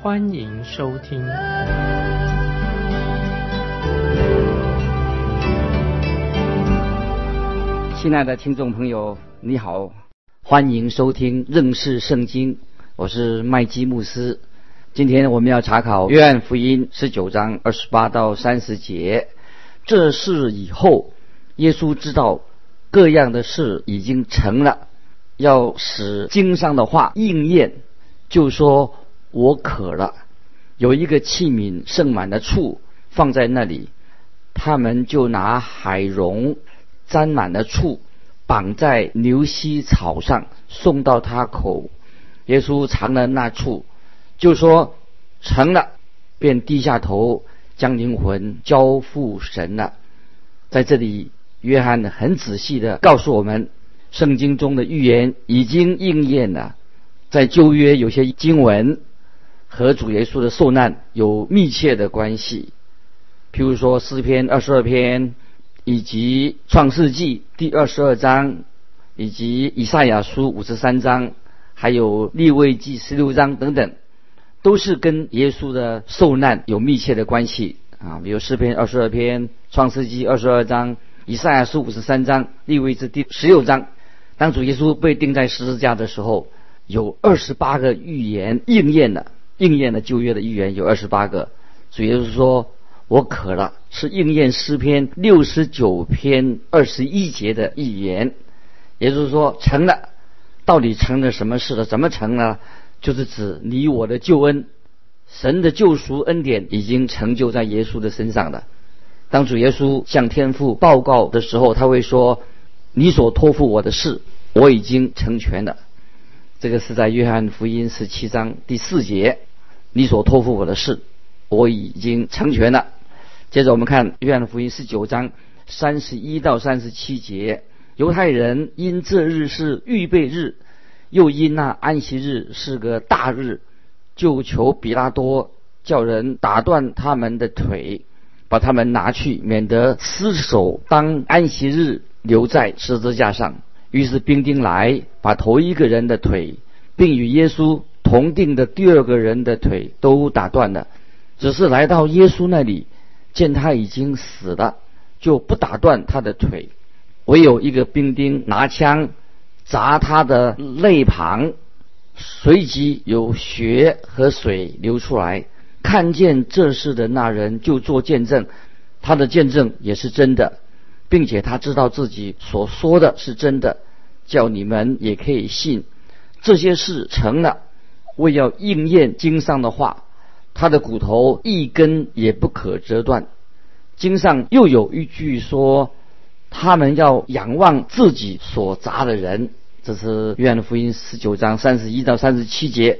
欢迎收听。亲爱的听众朋友，你好。欢迎收听认识圣经，我是麦基牧师。今天我们要查考约翰福音十九章二十八到三十节。这事以后，耶稣知道各样的事已经成了，要使经上的话应验，就说：“我渴了。”有一个器皿盛满了醋放在那里，他们就拿海蓉沾满了醋。绑在牛膝草上，送到他口。耶稣尝了那处，就说成了，便低下头，将灵魂交付神了。在这里，约翰很仔细的告诉我们，圣经中的预言已经应验了。在旧约有些经文和主耶稣的受难有密切的关系，譬如说诗篇二十二篇。以及创世纪第二十二章，以及以赛亚书五十三章，还有利未记十六章等等，都是跟耶稣的受难有密切的关系啊。比如诗篇二十二篇、创世纪二十二章、以赛亚书五十三章、利未记第十六章。当主耶稣被钉在十字架的时候，有二十八个预言应验了，应验了旧约的预言有二十八个。主耶稣说。我渴了，是应验诗篇六十九篇二十一节的预言，也就是说成了。到底成了什么事了？怎么成呢？就是指你我的救恩，神的救赎恩典已经成就在耶稣的身上了。当主耶稣向天父报告的时候，他会说：“你所托付我的事，我已经成全了。”这个是在约翰福音十七章第四节：“你所托付我的事，我已经成全了。”接着我们看约翰福音十九章三十一到三十七节，犹太人因这日是预备日，又因那安息日是个大日，就求比拉多叫人打断他们的腿，把他们拿去，免得失手当安息日留在十字架上。于是兵丁来，把头一个人的腿，并与耶稣同定的第二个人的腿都打断了，只是来到耶稣那里。见他已经死了，就不打断他的腿，唯有一个兵丁拿枪砸他的肋旁，随即有血和水流出来。看见这事的那人就做见证，他的见证也是真的，并且他知道自己所说的是真的，叫你们也可以信。这些事成了，为要应验经上的话。他的骨头一根也不可折断。经上又有一句说：“他们要仰望自己所砸的人。”这是约翰福音十九章三十一到三十七节。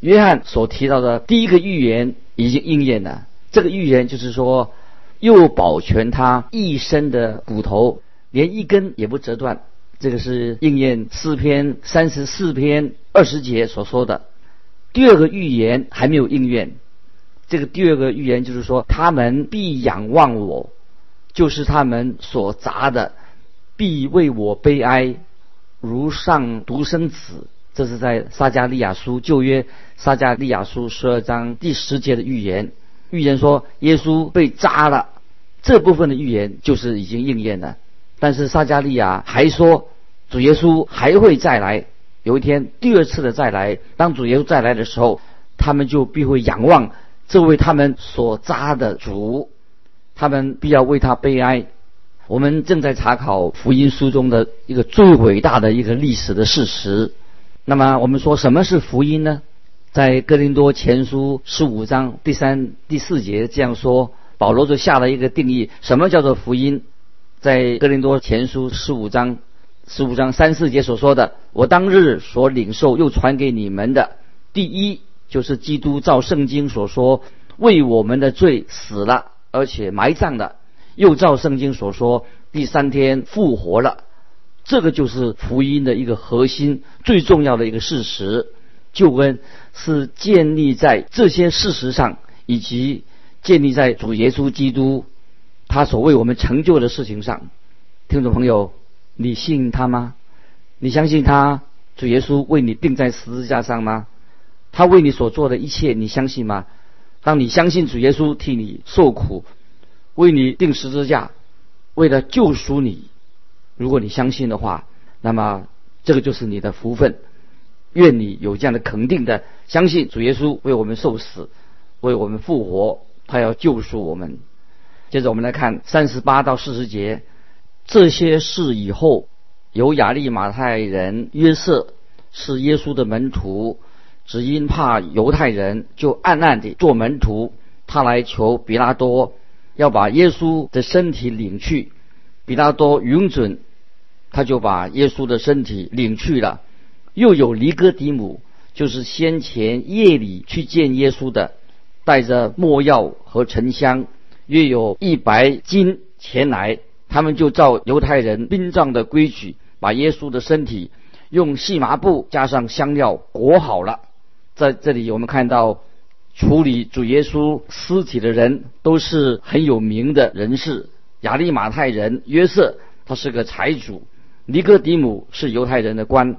约翰所提到的第一个预言已经应验了。这个预言就是说，又保全他一生的骨头，连一根也不折断。这个是应验诗篇三十四篇二十节所说的。第二个预言还没有应验。这个第二个预言就是说，他们必仰望我，就是他们所砸的，必为我悲哀，如上独生子。这是在撒加利亚书旧约撒加利亚书十二章第十节的预言。预言说耶稣被扎了，这部分的预言就是已经应验了。但是撒加利亚还说，主耶稣还会再来，有一天第二次的再来。当主耶稣再来的时候，他们就必会仰望。这位他们所扎的主，他们必要为他悲哀。我们正在查考福音书中的一个最伟大的一个历史的事实。那么，我们说什么是福音呢？在哥林多前书十五章第三、第四节这样说，保罗就下了一个定义：什么叫做福音？在哥林多前书十五章十五章三四节所说的，我当日所领受又传给你们的，第一。就是基督照圣经所说，为我们的罪死了，而且埋葬了，又照圣经所说，第三天复活了。这个就是福音的一个核心，最重要的一个事实。救恩是建立在这些事实上，以及建立在主耶稣基督他所为我们成就的事情上。听众朋友，你信他吗？你相信他主耶稣为你钉在十字架上吗？他为你所做的一切，你相信吗？当你相信主耶稣替你受苦，为你钉十字架，为了救赎你，如果你相信的话，那么这个就是你的福分。愿你有这样的肯定的相信，主耶稣为我们受死，为我们复活，他要救赎我们。接着我们来看三十八到四十节，这些事以后，有亚利马太人约瑟是耶稣的门徒，只因怕犹太人，就暗暗地做门徒。他来求比拉多，要把耶稣的身体领去。比拉多允准，他就把耶稣的身体领去了。又有尼哥底母，就是先前夜里去见耶稣的，带着墨药和沉香，约有一百斤前来。他们就照犹太人殡葬的规矩，把耶稣的身体用细麻布加上香料裹好了。在这里，我们看到处理主耶稣尸体的人都是很有名的人士。亚利马太人约瑟，他是个财主；尼哥底母是犹太人的官。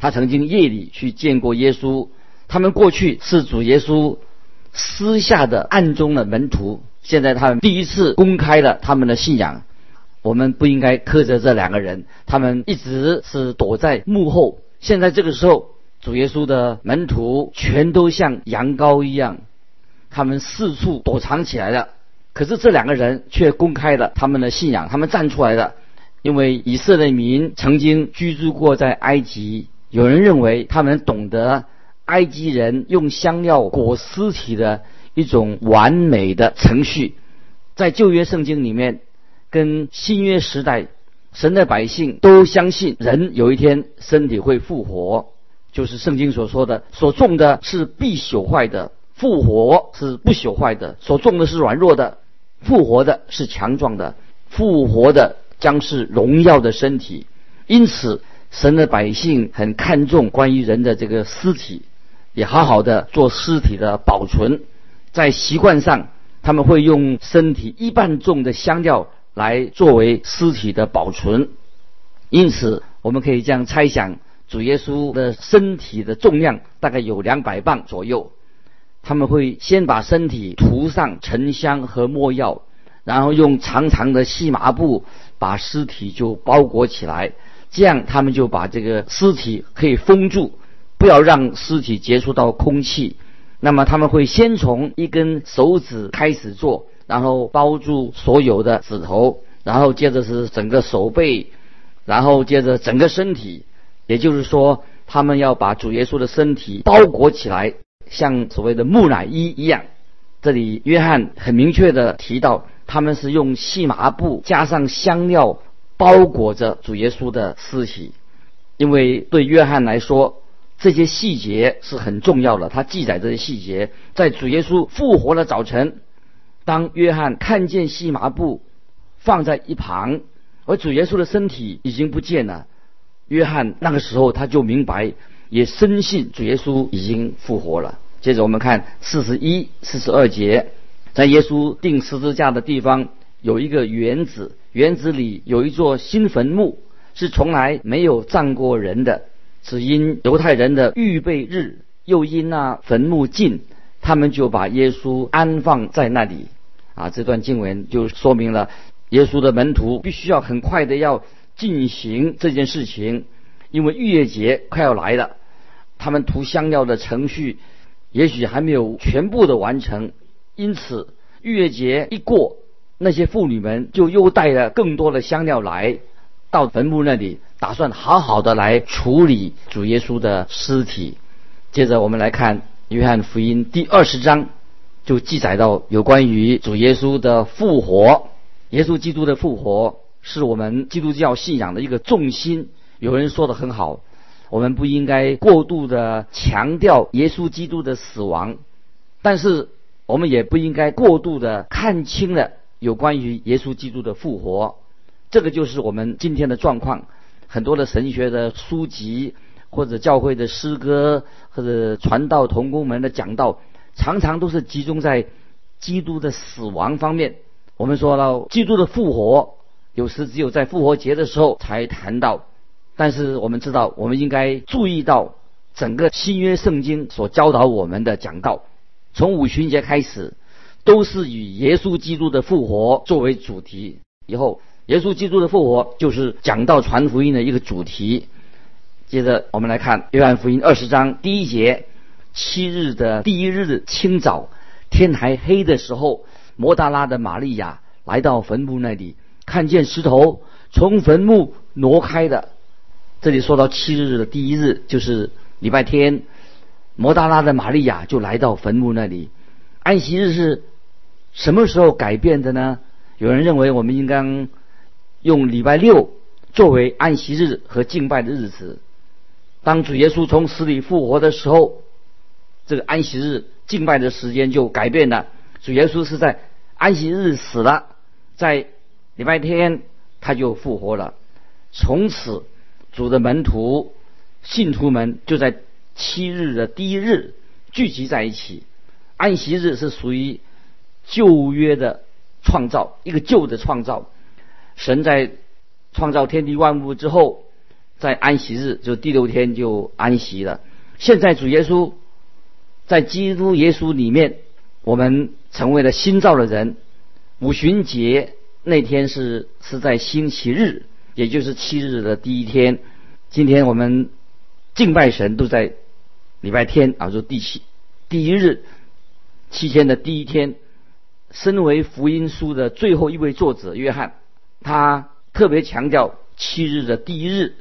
他曾经夜里去见过耶稣，他们过去是主耶稣私下的暗中的门徒，现在他们第一次公开了他们的信仰。我们不应该苛责这两个人，他们一直是躲在幕后。现在这个时候，主耶稣的门徒全都像羊羔一样，他们四处躲藏起来了。可是这两个人却公开了他们的信仰，他们站出来了，因为以色列民曾经居住过在埃及。有人认为他们懂得埃及人用香料裹尸体的一种完美的程序，在旧约圣经里面，跟新约时代，神的百姓都相信人有一天身体会复活，就是圣经所说的，所种的是必朽坏的，复活是不朽坏的；所种的是软弱的，复活的是强壮的，复活的将是荣耀的身体。因此。神的百姓很看重关于人的这个尸体，也好好的做尸体的保存。在习惯上，他们会用身体一半重的香料来作为尸体的保存。因此，我们可以这样猜想：主耶稣的身体的重量大概有两百磅左右。他们会先把身体涂上沉香和墨药，然后用长长的细麻布把尸体就包裹起来。这样，他们就把这个尸体可以封住，不要让尸体接触到空气。那么，他们会先从一根手指开始做，然后包住所有的指头，然后接着是整个手背，然后接着整个身体。也就是说，他们要把主耶稣的身体包裹起来，像所谓的木乃伊一样。这里约翰很明确的提到，他们是用细麻布加上香料。包裹着主耶稣的尸体，因为对约翰来说，这些细节是很重要的。他记载这些细节，在主耶稣复活的早晨，当约翰看见细麻布放在一旁，而主耶稣的身体已经不见了，约翰那个时候他就明白，也深信主耶稣已经复活了。接着我们看四十一、四十二节，在耶稣钉十字架的地方有一个园子。园子里有一座新坟墓，是从来没有葬过人的，只因犹太人的预备日，又因那坟墓近，他们就把耶稣安放在那里。啊，这段经文就说明了耶稣的门徒必须要很快的要进行这件事情，因为逾越节快要来了，他们涂香料的程序也许还没有全部的完成，因此逾越节一过。那些妇女们就又带了更多的香料来到坟墓那里，打算好好的来处理主耶稣的尸体。接着我们来看约翰福音第二十章，就记载到有关于主耶稣的复活。耶稣基督的复活是我们基督教信仰的一个重心。有人说的很好，我们不应该过度的强调耶稣基督的死亡，但是我们也不应该过度的看清了有关于耶稣基督的复活。这个就是我们今天的状况。很多的神学的书籍，或者教会的诗歌，或者传道同工们的讲道，常常都是集中在基督的死亡方面。我们说到基督的复活，有时只有在复活节的时候才谈到。但是我们知道，我们应该注意到整个新约圣经所教导我们的讲道，从五旬节开始，都是以耶稣基督的复活作为主题。以后。耶稣基督的复活就是讲道传福音的一个主题。接着我们来看约翰福音二十章第一节：七日的第一日清早，天还黑的时候，摩大拉的玛利亚来到坟墓那里，看见石头从坟墓挪开的。这里说到七日的第一日，就是礼拜天，摩大拉的玛利亚就来到坟墓那里。安息日是什么时候改变的呢？有人认为我们应该。用礼拜六作为安息日和敬拜的日子。当主耶稣从死里复活的时候，这个安息日敬拜的时间就改变了。主耶稣是在安息日死了，在礼拜天他就复活了。从此，主的门徒、信徒们就在七日的第一日聚集在一起。安息日是属于旧约的创造，一个旧的创造。神在创造天地万物之后，在安息日就第六天就安息了。现在主耶稣在基督耶稣里面，我们成为了新造的人。五旬节那天是是在星期日，也就是七日的第一天。今天我们敬拜神都在礼拜天啊，就第七第一日七天的第一天。身为福音书的最后一位作者约翰。他特别强调七日的第一日，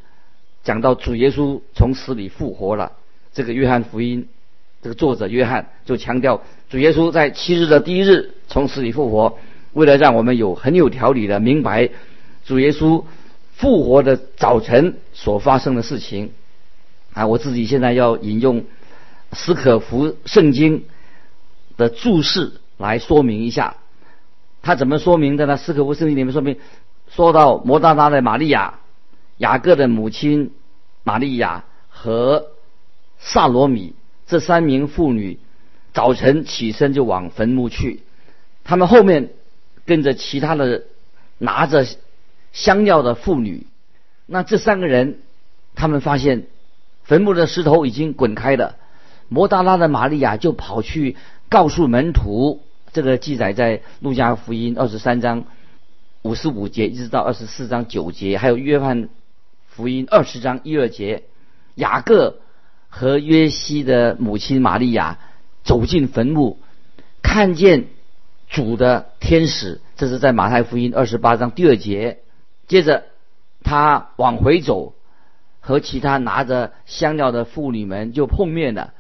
讲到主耶稣从死里复活了。这个约翰福音，这个作者约翰就强调主耶稣在七日的第一日从死里复活，为了让我们有很有条理的明白主耶稣复活的早晨所发生的事情。啊，我自己现在要引用斯可福圣经的注释来说明一下，他怎么说明的呢？斯可福圣经里面说明。说到摩大拉的玛利亚、雅各的母亲玛利亚和萨罗米这三名妇女，早晨起身就往坟墓去。他们后面跟着其他的拿着香料的妇女。那这三个人，他们发现坟墓的石头已经滚开了。摩大拉的玛利亚就跑去告诉门徒，这个记载在路加福音二十三章。五十五节一直到二十四章九节，还有约翰福音二十章一二节，雅各和约西的母亲玛利亚走进坟墓，看见主的天使，这是在马太福音二十八章第二节。接着他往回走，和其他拿着香料的妇女们就碰面了。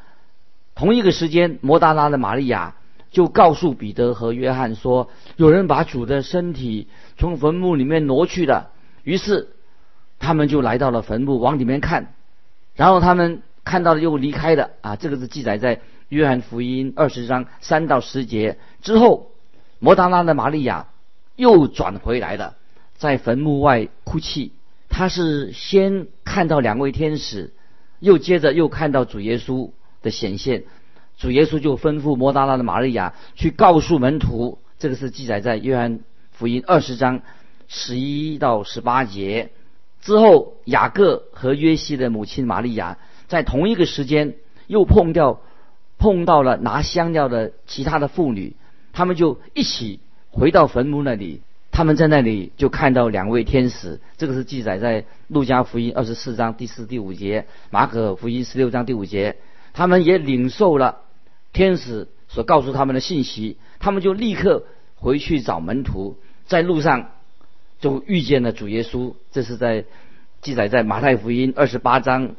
同一个时间，摩大拉的玛利亚。就告诉彼得和约翰说，有人把主的身体从坟墓里面挪去了。于是他们就来到了坟墓，往里面看，然后他们看到了又离开的啊，这个是记载在约翰福音二十章三到十节之后。摩达拉的玛利亚又转回来了，在坟墓外哭泣。他是先看到两位天使，又接着又看到主耶稣的显现。主耶稣就吩咐摩达拉的玛利亚去告诉门徒，这个是记载在约翰福音二十章十一到十八节。之后，雅各和约西的母亲玛利亚在同一个时间又碰掉碰到了拿香料的其他的妇女，他们就一起回到坟墓那里。他们在那里就看到两位天使，这个是记载在路加福音二十四章第四、第五节，马可福音十六章第五节。他们也领受了。天使所告诉他们的信息，他们就立刻回去找门徒，在路上就遇见了主耶稣。这是在记载在马太福音二十八章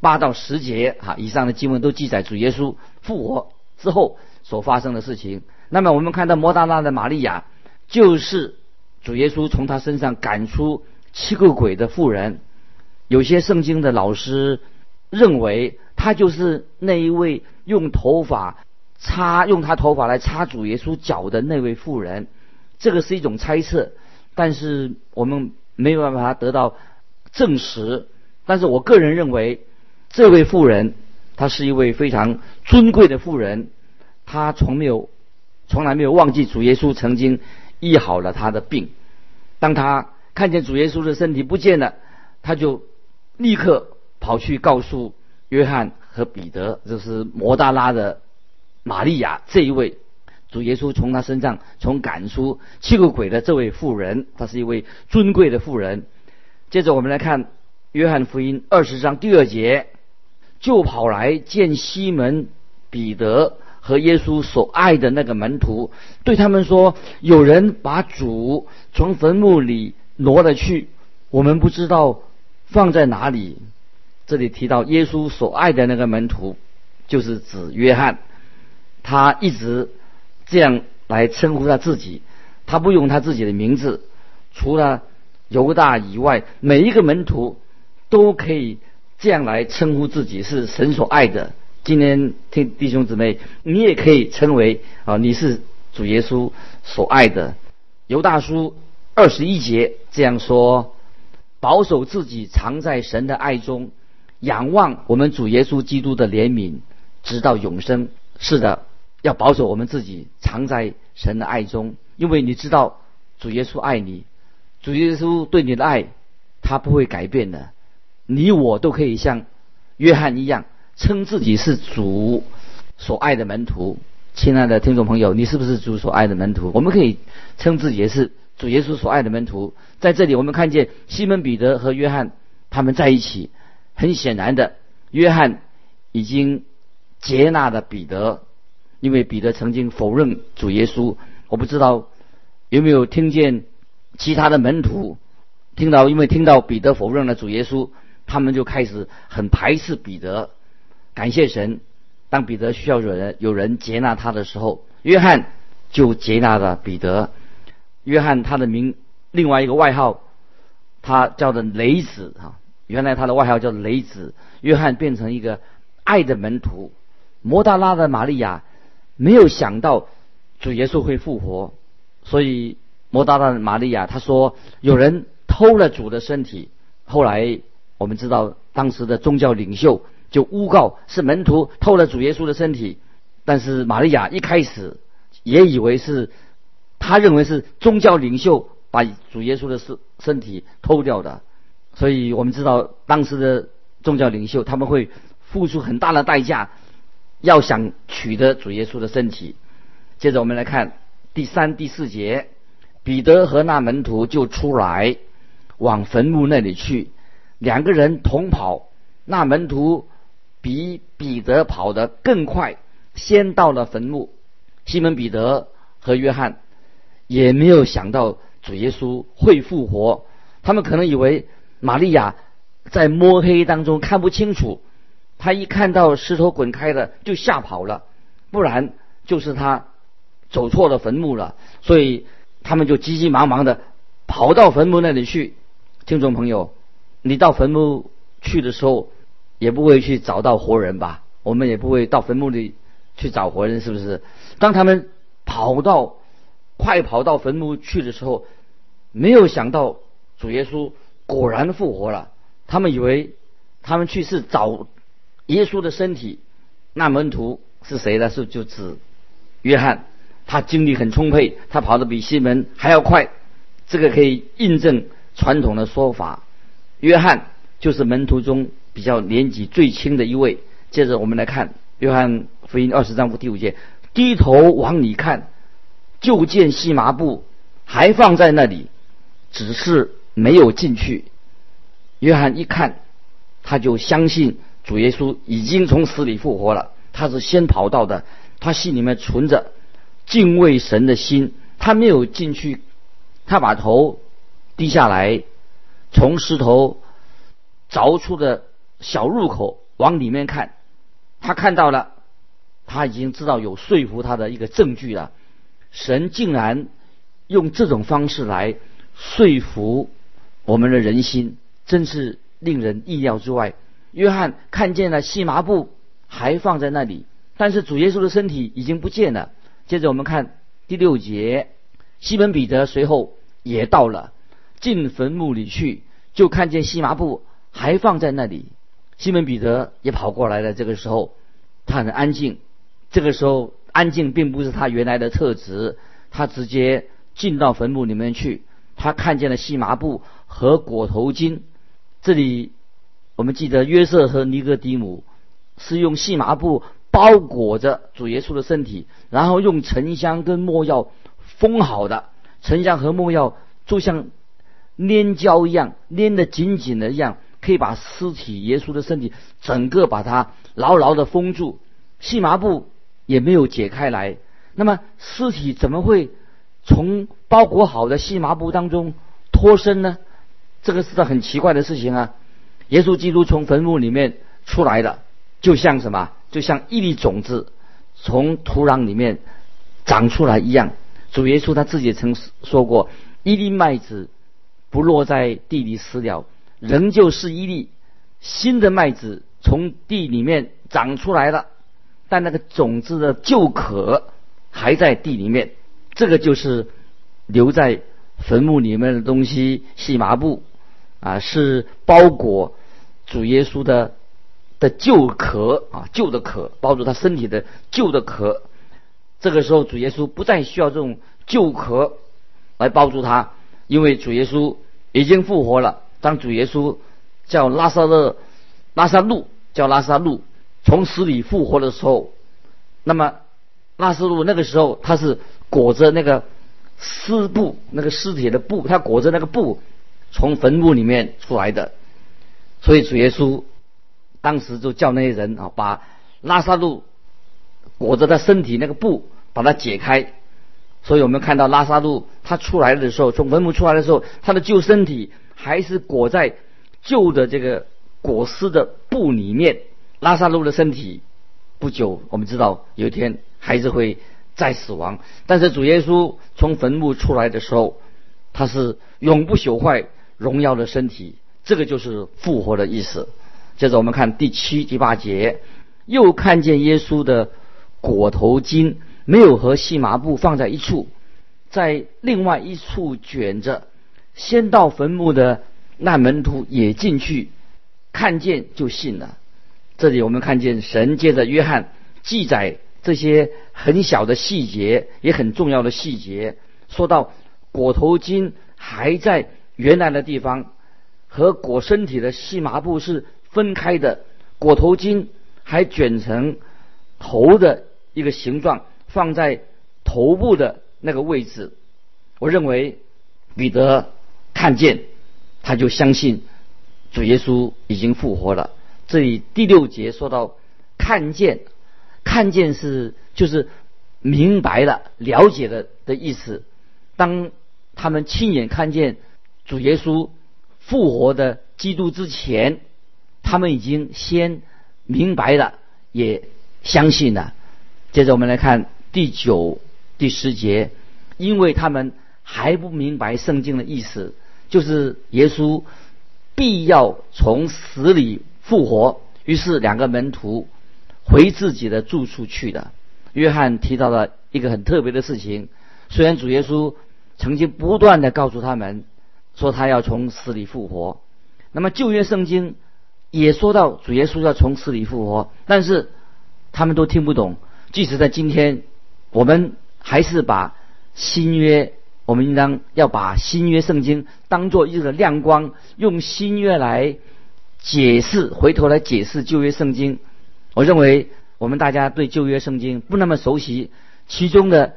八到十节哈，以上的经文都记载主耶稣复活之后所发生的事情。那么我们看到摩大拉的玛利亚，就是主耶稣从他身上赶出七个鬼的妇人。有些圣经的老师认为，他就是那一位。用头发擦用他头发来擦主耶稣脚的那位妇人，这个是一种猜测，但是我们没有办法得到证实。但是我个人认为，这位妇人她是一位非常尊贵的妇人，她从没有从来没有忘记主耶稣曾经医好了她的病。当她看见主耶稣的身体不见了，她就立刻跑去告诉约翰和彼得，就是摩大拉的。玛利亚这一位主耶稣从他身上从赶出七个鬼的这位妇人，她是一位尊贵的妇人。接着我们来看约翰福音二十章第二节，就跑来见西门彼得和耶稣所爱的那个门徒，对他们说：“有人把主从坟墓里挪了去，我们不知道放在哪里。”这里提到耶稣所爱的那个门徒，就是指约翰。他一直这样来称呼他自己，他不用他自己的名字。除了犹大以外，每一个门徒都可以这样来称呼自己是神所爱的。今天听弟兄姊妹，你也可以称为啊，你是主耶稣所爱的。犹大叔二十一节这样说：保守自己藏在神的爱中，仰望我们主耶稣基督的怜悯，直到永生。是的。要保守我们自己，藏在神的爱中，因为你知道主耶稣爱你，主耶稣对你的爱，他不会改变的。你我都可以像约翰一样，称自己是主所爱的门徒。亲爱的听众朋友，你是不是主所爱的门徒？我们可以称自己是主耶稣所爱的门徒。在这里，我们看见西门彼得和约翰他们在一起，很显然的，约翰已经接纳了彼得。因为彼得曾经否认主耶稣，我不知道有没有听见其他的门徒听到，因为听到彼得否认了主耶稣，他们就开始很排斥彼得。感谢神，当彼得需要有人有人接纳他的时候，约翰就接纳了彼得。约翰他的名另外一个外号，他叫的雷子哈，原来他的外号叫雷子。约翰变成一个爱的门徒，摩大拉的玛利亚。没有想到主耶稣会复活，所以摩大拉的玛利亚他说有人偷了主的身体。后来我们知道当时的宗教领袖就诬告是门徒偷了主耶稣的身体，但是玛利亚一开始也以为是他认为是宗教领袖把主耶稣的身身体偷掉的，所以我们知道当时的宗教领袖他们会付出很大的代价。要想取得主耶稣的身体，接着我们来看第三、第四节，彼得和那门徒就出来往坟墓那里去，两个人同跑，那门徒比彼得跑得更快，先到了坟墓。西门彼得和约翰也没有想到主耶稣会复活，他们可能以为玛利亚在摸黑当中看不清楚。他一看到石头滚开了，就吓跑了，不然就是他走错了坟墓了。所以他们就急急忙忙的跑到坟墓那里去。听众朋友，你到坟墓去的时候，也不会去找到活人吧？我们也不会到坟墓里去找活人，是不是？当他们跑到快跑到坟墓去的时候，没有想到主耶稣果然复活了。他们以为他们去是找。耶稣的身体，那门徒是谁呢？是就指约翰，他精力很充沛，他跑得比西门还要快，这个可以印证传统的说法。约翰就是门徒中比较年纪最轻的一位。接着我们来看约翰福音二十章第五节，低头往里看，就见细麻布还放在那里，只是没有进去。约翰一看，他就相信。主耶稣已经从死里复活了，他是先跑到的，他心里面存着敬畏神的心，他没有进去，他把头低下来，从石头凿出的小入口往里面看，他看到了，他已经知道有说服他的一个证据了，神竟然用这种方式来说服我们的人心，真是令人意料之外。约翰看见了细麻布还放在那里，但是主耶稣的身体已经不见了。接着我们看第六节，西门彼得随后也到了，进坟墓里去，就看见细麻布还放在那里。西门彼得也跑过来了。这个时候他很安静。这个时候安静并不是他原来的特质，他直接进到坟墓里面去。他看见了细麻布和裹头巾。这里我们记得约瑟和尼哥底姆是用细麻布包裹着主耶稣的身体，然后用沉香跟墨药封好的。沉香和墨药就像粘胶一样，粘得紧紧的一样，可以把尸体耶稣的身体整个把它牢牢的封住。细麻布也没有解开来，那么尸体怎么会从包裹好的细麻布当中脱身呢？这个是个很奇怪的事情啊！耶稣基督从坟墓里面出来的，就像什么？就像一粒种子从土壤里面长出来一样。主耶稣他自己曾说过：“一粒麦子不落在地里死了，仍旧是一粒新的麦子从地里面长出来了。但那个种子的旧壳还在地里面，这个就是留在坟墓里面的东西——细麻布。”啊，是包裹主耶稣的的旧壳啊，旧的壳包住他身体的旧的壳。这个时候，主耶稣不再需要这种旧壳来包住他，因为主耶稣已经复活了。当主耶稣叫拉萨勒、拉萨路叫拉萨路从死里复活的时候，那么拉萨路那个时候他是裹着那个尸布，那个尸体的布，他裹着那个布。从坟墓里面出来的，所以主耶稣当时就叫那些人啊，把拉萨路裹着他身体那个布把它解开。所以我们看到拉萨路他出来的时候，从坟墓出来的时候，他的旧身体还是裹在旧的这个裹尸的布里面。拉萨路的身体不久，我们知道有一天还是会再死亡。但是主耶稣从坟墓出来的时候，他是永不朽坏。荣耀的身体，这个就是复活的意思。接着我们看第七、第八节，又看见耶稣的裹头巾没有和细麻布放在一处，在另外一处卷着。先到坟墓的那门徒也进去，看见就信了。这里我们看见神借着约翰记载这些很小的细节，也很重要的细节。说到裹头巾还在。原来的地方和裹身体的细麻布是分开的，裹头巾还卷成头的一个形状，放在头部的那个位置。我认为彼得看见，他就相信主耶稣已经复活了。这里第六节说到看见，看见是就是明白了、了解了的意思。当他们亲眼看见。主耶稣复活的基督之前，他们已经先明白了，也相信了。接着我们来看第九、第十节，因为他们还不明白圣经的意思，就是耶稣必要从死里复活。于是两个门徒回自己的住处去的。约翰提到了一个很特别的事情，虽然主耶稣曾经不断的告诉他们。说他要从死里复活，那么旧约圣经也说到主耶稣要从死里复活，但是他们都听不懂。即使在今天，我们还是把新约，我们应当要把新约圣经当做一个亮光，用新约来解释，回头来解释旧约圣经。我认为我们大家对旧约圣经不那么熟悉，其中的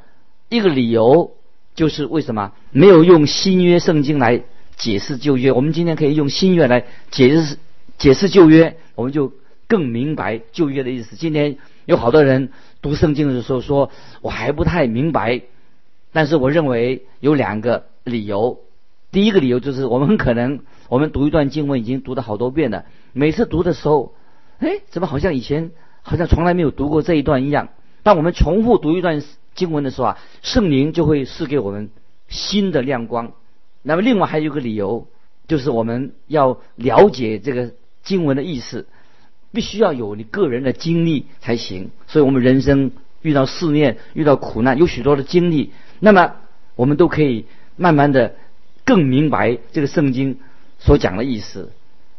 一个理由。就是为什么没有用新约圣经来解释旧约？我们今天可以用新约来解释解释旧约，我们就更明白旧约的意思。今天有好多人读圣经的时候说，我还不太明白。但是我认为有两个理由。第一个理由就是我们很可能我们读一段经文已经读了好多遍了，每次读的时候，哎，怎么好像以前好像从来没有读过这一段一样？当我们重复读一段。经文的时候啊，圣灵就会赐给我们新的亮光。那么，另外还有一个理由，就是我们要了解这个经文的意思。必须要有你个人的经历才行。所以，我们人生遇到试炼、遇到苦难，有许多的经历，那么我们都可以慢慢的更明白这个圣经所讲的意思。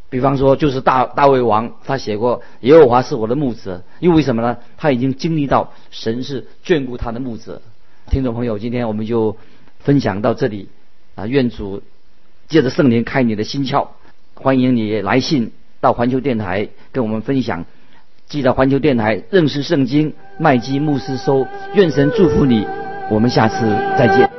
比方说，就是大大卫王他写过“耶和华是我的牧者”，因为什么呢？他已经经历到神是眷顾他的牧者。听众朋友，今天我们就分享到这里啊！愿主借着圣灵开你的心窍，欢迎你来信到环球电台跟我们分享。记得环球电台认识圣经麦基牧师收，愿神祝福你。我们下次再见。